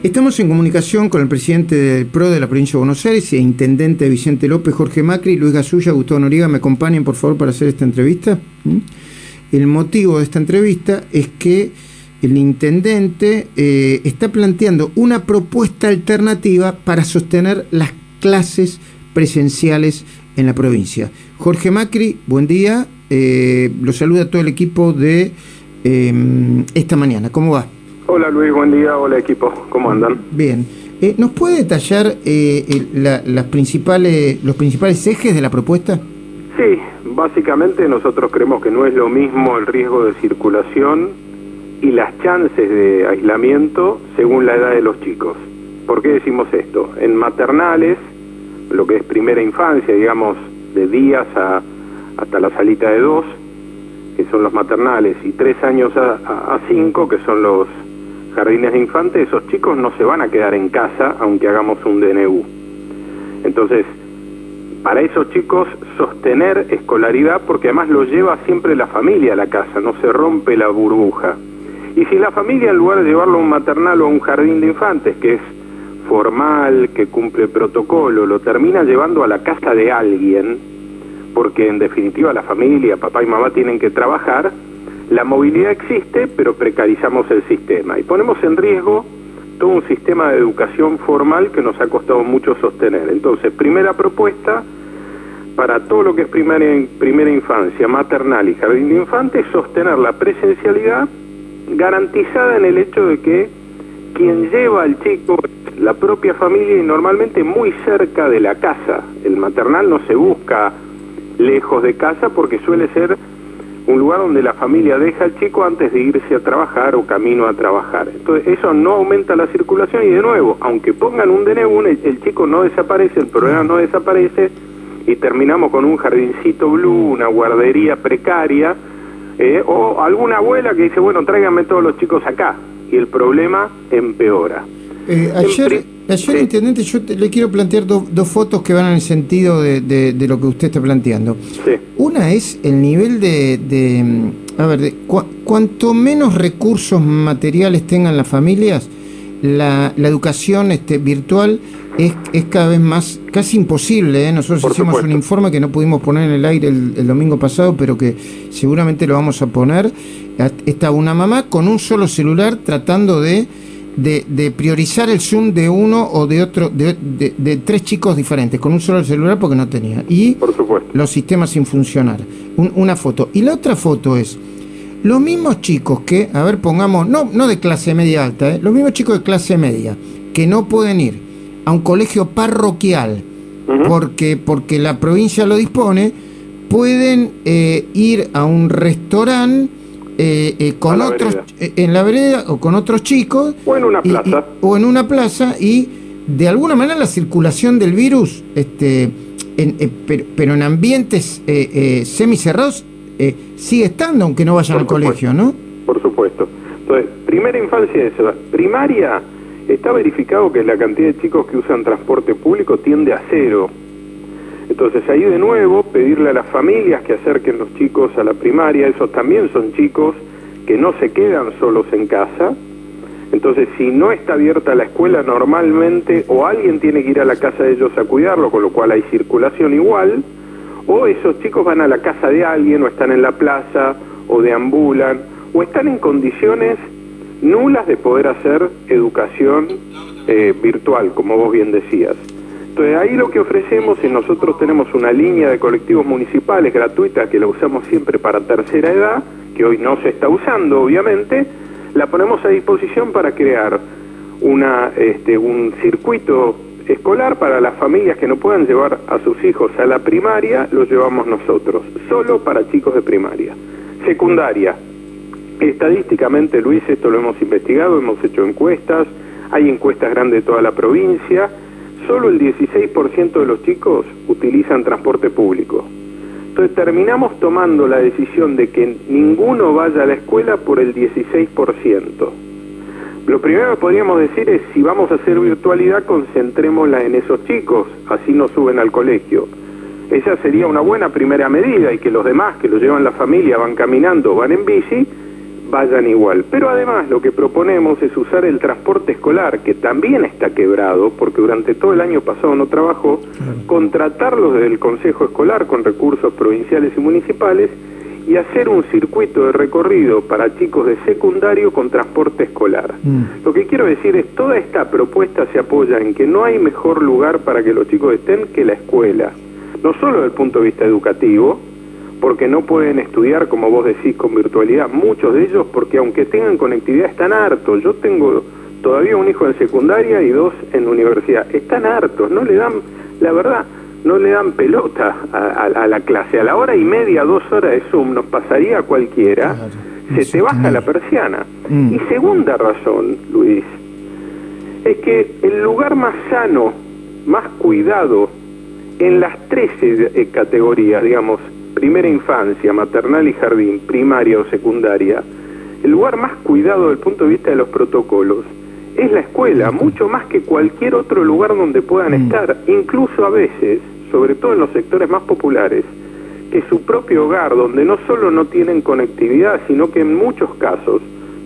Estamos en comunicación con el presidente del PRO de la provincia de Buenos Aires e intendente Vicente López, Jorge Macri, Luis Gasulla, Gustavo Noriga. ¿Me acompañen, por favor, para hacer esta entrevista? ¿Mm? El motivo de esta entrevista es que el intendente eh, está planteando una propuesta alternativa para sostener las clases presenciales en la provincia. Jorge Macri, buen día. Eh, lo saluda todo el equipo de eh, esta mañana. ¿Cómo va? Hola Luis, buen día. Hola equipo, ¿cómo andan? Bien. Eh, ¿Nos puede detallar eh, las principales, los principales ejes de la propuesta? Sí, básicamente nosotros creemos que no es lo mismo el riesgo de circulación y las chances de aislamiento según la edad de los chicos. ¿Por qué decimos esto? En maternales, lo que es primera infancia, digamos, de días a, hasta la salita de dos, que son los maternales, y tres años a, a cinco, que son los jardines de infantes, esos chicos no se van a quedar en casa aunque hagamos un DNU. Entonces, para esos chicos sostener escolaridad, porque además lo lleva siempre la familia a la casa, no se rompe la burbuja. Y si la familia en lugar de llevarlo a un maternal o a un jardín de infantes, que es formal, que cumple protocolo, lo termina llevando a la casa de alguien, porque en definitiva la familia, papá y mamá tienen que trabajar, la movilidad existe, pero precarizamos el sistema y ponemos en riesgo todo un sistema de educación formal que nos ha costado mucho sostener. Entonces, primera propuesta para todo lo que es primera, infancia, maternal y jardín de infantes, sostener la presencialidad garantizada en el hecho de que quien lleva al chico es la propia familia y normalmente muy cerca de la casa. El maternal no se busca lejos de casa porque suele ser un lugar donde la familia deja al chico antes de irse a trabajar o camino a trabajar. Entonces eso no aumenta la circulación y de nuevo, aunque pongan un DNU, el, chico no desaparece, el problema no desaparece y terminamos con un jardincito blue, una guardería precaria eh, o alguna abuela que dice, bueno, tráiganme todos los chicos acá y el problema empeora. Eh, ayer, ayer intendente, yo le quiero plantear dos fotos que van en el sentido de, lo que usted está planteando. Una es el nivel de, a ver, de, cuanto menos recursos materiales tengan las familias, la, educación este, virtual es, es, cada vez más, casi imposible. ¿eh? Nosotros hicimos un informe que no pudimos poner en el aire el, el, domingo pasado, pero que seguramente lo vamos a poner. Está una mamá con un solo celular tratando de de, priorizar el Zoom de uno o de otro, de, de, tres chicos diferentes, con un solo celular porque no tenía. Y los sistemas sin funcionar. una foto. Y la otra foto es los mismos chicos que, a ver, pongamos, no, no de clase media alta, ¿eh? los mismos chicos de clase media, que no pueden ir a un colegio parroquial porque, porque la provincia lo dispone, pueden eh, ir a un restaurante eh, eh, con otros eh, en la vereda o con otros chicos o en una plaza. o en una plaza y de alguna manera la circulación del virus este pero, en ambientes semicerrados sigue estando aunque no vayan al colegio no por supuesto. Entonces primera infancia primaria está verificado que la cantidad de chicos que usan transporte público tiende a cero entonces ahí de nuevo pedirle a las familias que acerquen los chicos a la primaria, esos también son chicos que no se quedan solos en casa. Entonces si no está abierta la escuela normalmente o alguien tiene que ir a la casa de ellos a cuidarlo, con lo cual hay circulación igual, o esos chicos van a la casa de alguien o están en la plaza o deambulan o están en condiciones nulas de poder hacer educación eh, virtual, como vos bien decías. Entonces ahí lo que ofrecemos es nosotros tenemos una línea de colectivos municipales gratuita que la usamos siempre para tercera edad, que hoy no se está usando obviamente, la ponemos a disposición para crear una, este, un circuito escolar para las familias que no puedan llevar a sus hijos a la primaria, lo llevamos nosotros, solo para chicos de primaria. Secundaria, estadísticamente Luis, esto lo hemos investigado, hemos hecho encuestas, hay encuestas grandes de toda la provincia, solo el 16% de los chicos utilizan transporte público. Entonces terminamos tomando la decisión de que ninguno vaya a la escuela por el 16%. Lo primero que podríamos decir es, si vamos a hacer virtualidad, concentrémosla en esos chicos, así no suben al colegio. Esa sería una buena primera medida y que los demás que lo llevan la familia van caminando, van en bici, vayan igual. Pero además lo que proponemos es usar el transporte escolar, que también está quebrado, porque durante todo el año pasado no trabajó, contratarlos desde el Consejo Escolar con recursos provinciales y municipales y hacer un circuito de recorrido para chicos de secundario con transporte escolar. Mm. Lo que quiero decir es, toda esta propuesta se apoya en que no hay mejor lugar para que los chicos estén que la escuela, no solo desde el punto de vista educativo, porque no pueden estudiar, como vos decís, con virtualidad, muchos de ellos, porque aunque tengan conectividad, están hartos. Yo tengo todavía un hijo en secundaria y dos en universidad. Están hartos, no le dan, la verdad, no le dan pelota a, la clase. A la hora y media, dos horas de Zoom nos pasaría a cualquiera, se te baja la persiana. Mm. Y segunda razón, Luis, es que el lugar más sano, más cuidado en las 13 eh, categorías, digamos, primera infancia, maternal y jardín, primaria o secundaria, el lugar más cuidado desde el punto de vista de los protocolos es la escuela, mucho más que cualquier otro lugar donde puedan mm. estar, incluso a veces, sobre todo en los sectores más populares, que su propio hogar, donde no solo no tienen conectividad, sino que en muchos casos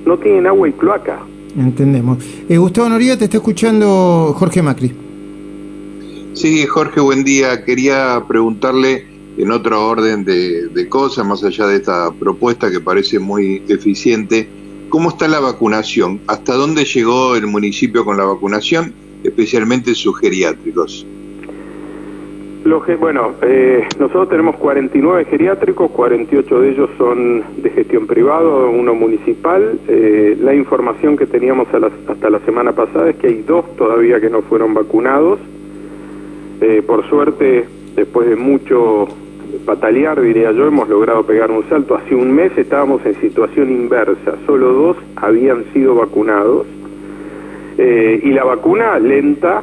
no tienen agua y cloaca. Entendemos. Eh, Gustavo Noriega, te está escuchando Jorge Macri. Sí, Jorge, buen día. Quería preguntarle en otro orden de, cosas, más allá de esta propuesta que parece muy eficiente, ¿Cómo está la vacunación? ¿Hasta dónde llegó el municipio con la vacunación, especialmente sus geriátricos? bueno, eh, nosotros tenemos 49 geriátricos, 48 de ellos son de gestión privada, uno municipal. Eh, la información que teníamos hasta la semana pasada es que hay dos todavía que no fueron vacunados. Eh, por suerte, después de mucho patalear, diría yo, hemos logrado pegar un salto. Hace un mes estábamos en situación inversa, solo dos habían sido vacunados. Eh, y la vacuna lenta,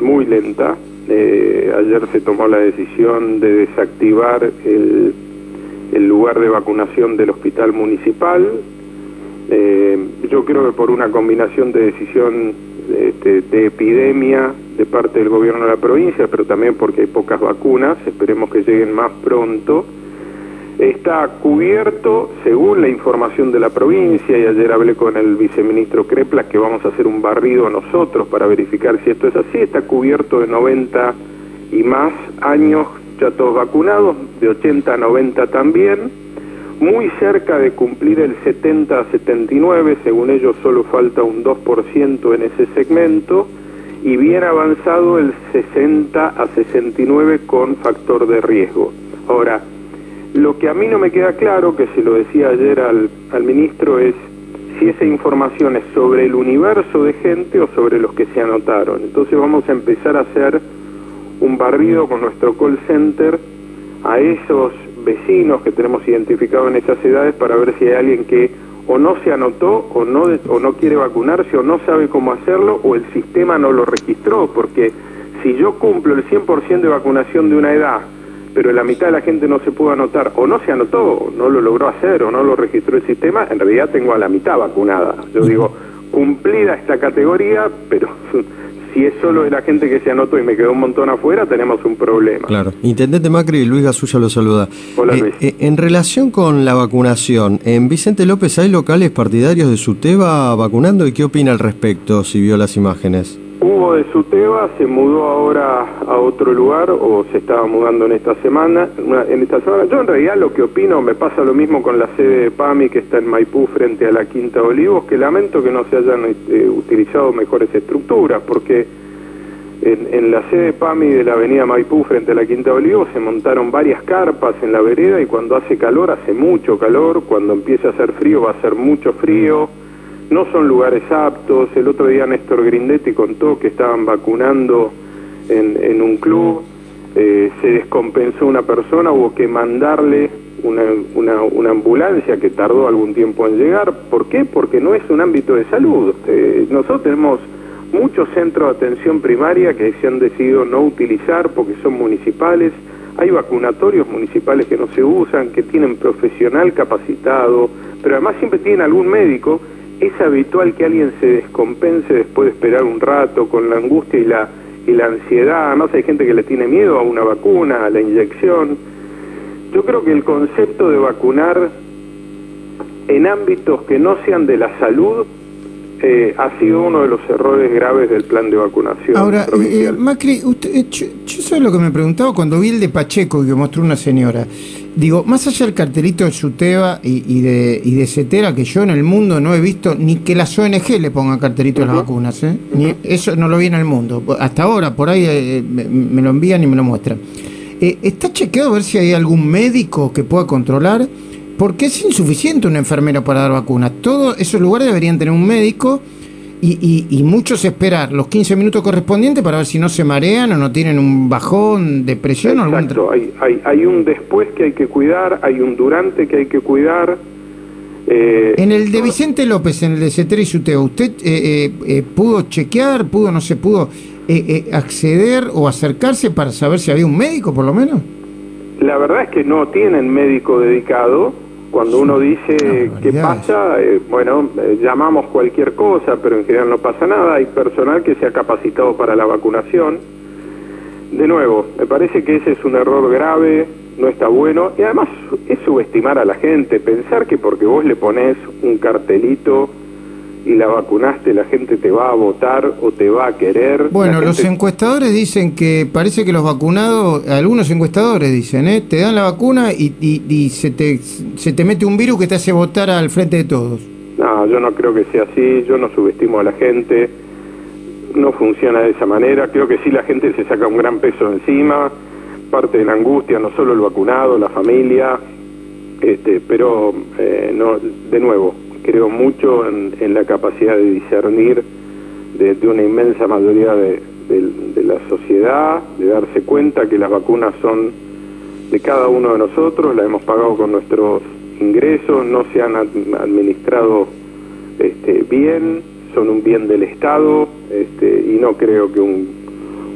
muy lenta. Eh, ayer se tomó la decisión de desactivar el, lugar de vacunación del hospital municipal. Eh, yo creo que por una combinación de decisión este, de epidemia de parte del gobierno de la provincia, pero también porque hay pocas vacunas, esperemos que lleguen más pronto. Está cubierto, según la información de la provincia, y ayer hablé con el viceministro Creplas que vamos a hacer un barrido nosotros para verificar si esto es así, está cubierto de 90 y más años ya todos vacunados, de 80 a 90 también, muy cerca de cumplir el 70 a 79, según ellos solo falta un 2% en ese segmento, y bien avanzado el 60 a 69 con factor de riesgo. Ahora, lo que a mí no me queda claro, que se lo decía ayer al, al ministro, es si esa información es sobre el universo de gente o sobre los que se anotaron. Entonces vamos a empezar a hacer un barrido con nuestro call center a esos vecinos que tenemos identificados en esas edades para ver si hay alguien que o no se anotó o no, o no quiere vacunarse o no sabe cómo hacerlo o el sistema no lo registró, porque si yo cumplo el 100% de vacunación de una edad, pero la mitad de la gente no se pudo anotar o no se anotó, o no lo logró hacer o no lo registró el sistema, en realidad tengo a la mitad vacunada. Yo digo, cumplida esta categoría, pero si es solo de la gente que se anotó y me quedó un montón afuera, tenemos un problema. Claro. Intendente Macri, Luis Gasulla lo saluda. Hola, eh, Luis. Eh, en relación con la vacunación, ¿en Vicente López hay locales partidarios de SUTEBA vacunando y qué opina al respecto si vio las imágenes? Hugo de Suteba se mudó ahora a otro lugar o se estaba mudando en esta semana. en esta semana, yo en realidad lo que opino me pasa lo mismo con la sede de PAMI que está en Maipú frente a la Quinta de Olivos, que lamento que no se hayan eh, utilizado mejores estructuras, porque en, en, la sede de PAMI de la avenida Maipú frente a la Quinta de Olivos se montaron varias carpas en la vereda y cuando hace calor hace mucho calor, cuando empieza a hacer frío va a hacer mucho frío no son lugares aptos. El otro día Néstor Grindetti contó que estaban vacunando en, un club, eh, se descompensó una persona, hubo que mandarle una, una, ambulancia que tardó algún tiempo en llegar. ¿Por qué? Porque no es un ámbito de salud. Eh, nosotros tenemos muchos centros de atención primaria que se han decidido no utilizar porque son municipales. Hay vacunatorios municipales que no se usan, que tienen profesional capacitado, pero además siempre tienen algún médico es habitual que alguien se descompense después de esperar un rato con la angustia y la, y la ansiedad. No hay gente que le tiene miedo a una vacuna, a la inyección. Yo creo que el concepto de vacunar en ámbitos que no sean de la salud eh, ha sido uno de los errores graves del plan de vacunación. Ahora, eh, Macri, usted, yo, yo lo que me preguntaba cuando vi el de Pacheco que mostró una señora. Digo, más allá del cartelito de Suteba y, de, y de Cetera, que yo en el mundo no he visto ni que las ONG le pongan cartelito a las vacunas, ¿eh? ni, eso no lo vi en el mundo. Hasta ahora, por ahí me, lo envían y me lo muestran. ¿Está chequeado a ver si hay algún médico que pueda controlar? porque es insuficiente un enfermero para dar vacunas. Todos esos lugares deberían tener un médico y, muchos esperar los 15 minutos correspondientes para ver si no se marean o no tienen un bajón, depresión o algún... hay, hay, hay un después que hay que cuidar, hay un durante que hay que cuidar. Eh, en el de Vicente López, en el de Cetere y Suteo, ¿usted eh, eh, pudo chequear, pudo, no sé, pudo acceder o acercarse para saber si había un médico por lo menos? La verdad es que no tienen médico dedicado. Cuando uno dice qué pasa, eh, bueno, eh, llamamos cualquier cosa, pero en general no pasa nada. Hay personal que se ha capacitado para la vacunación. De nuevo, me parece que ese es un error grave, no está bueno, y además es subestimar a la gente, pensar que porque vos le pones un cartelito y la vacunaste, la gente te va a votar o te va a querer. Bueno, los encuestadores dicen que parece que los vacunados, algunos encuestadores dicen, ¿eh? te dan la vacuna y, y, se, te, se te mete un virus que te hace votar al frente de todos. No, yo no creo que sea así, yo no subestimo a la gente, no funciona de esa manera, creo que sí la gente se saca un gran peso encima, parte de la angustia, no solo el vacunado, la familia, este, pero eh, no, de nuevo, creo mucho en, la capacidad de discernir de, una inmensa mayoría de, la sociedad, de darse cuenta que las vacunas son de cada uno de nosotros, las hemos pagado con nuestros ingresos, no se han administrado este, bien, son un bien del Estado este, y no creo que un,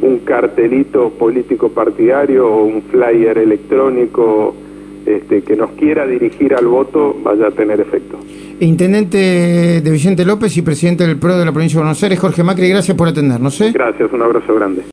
un cartelito político partidario o un flyer electrónico este, que nos quiera dirigir al voto vaya a tener efecto. Intendente de Vicente López y presidente del PRO de la provincia de Buenos Aires, Jorge Macri, gracias por atendernos. ¿eh? Gracias, un abrazo grande.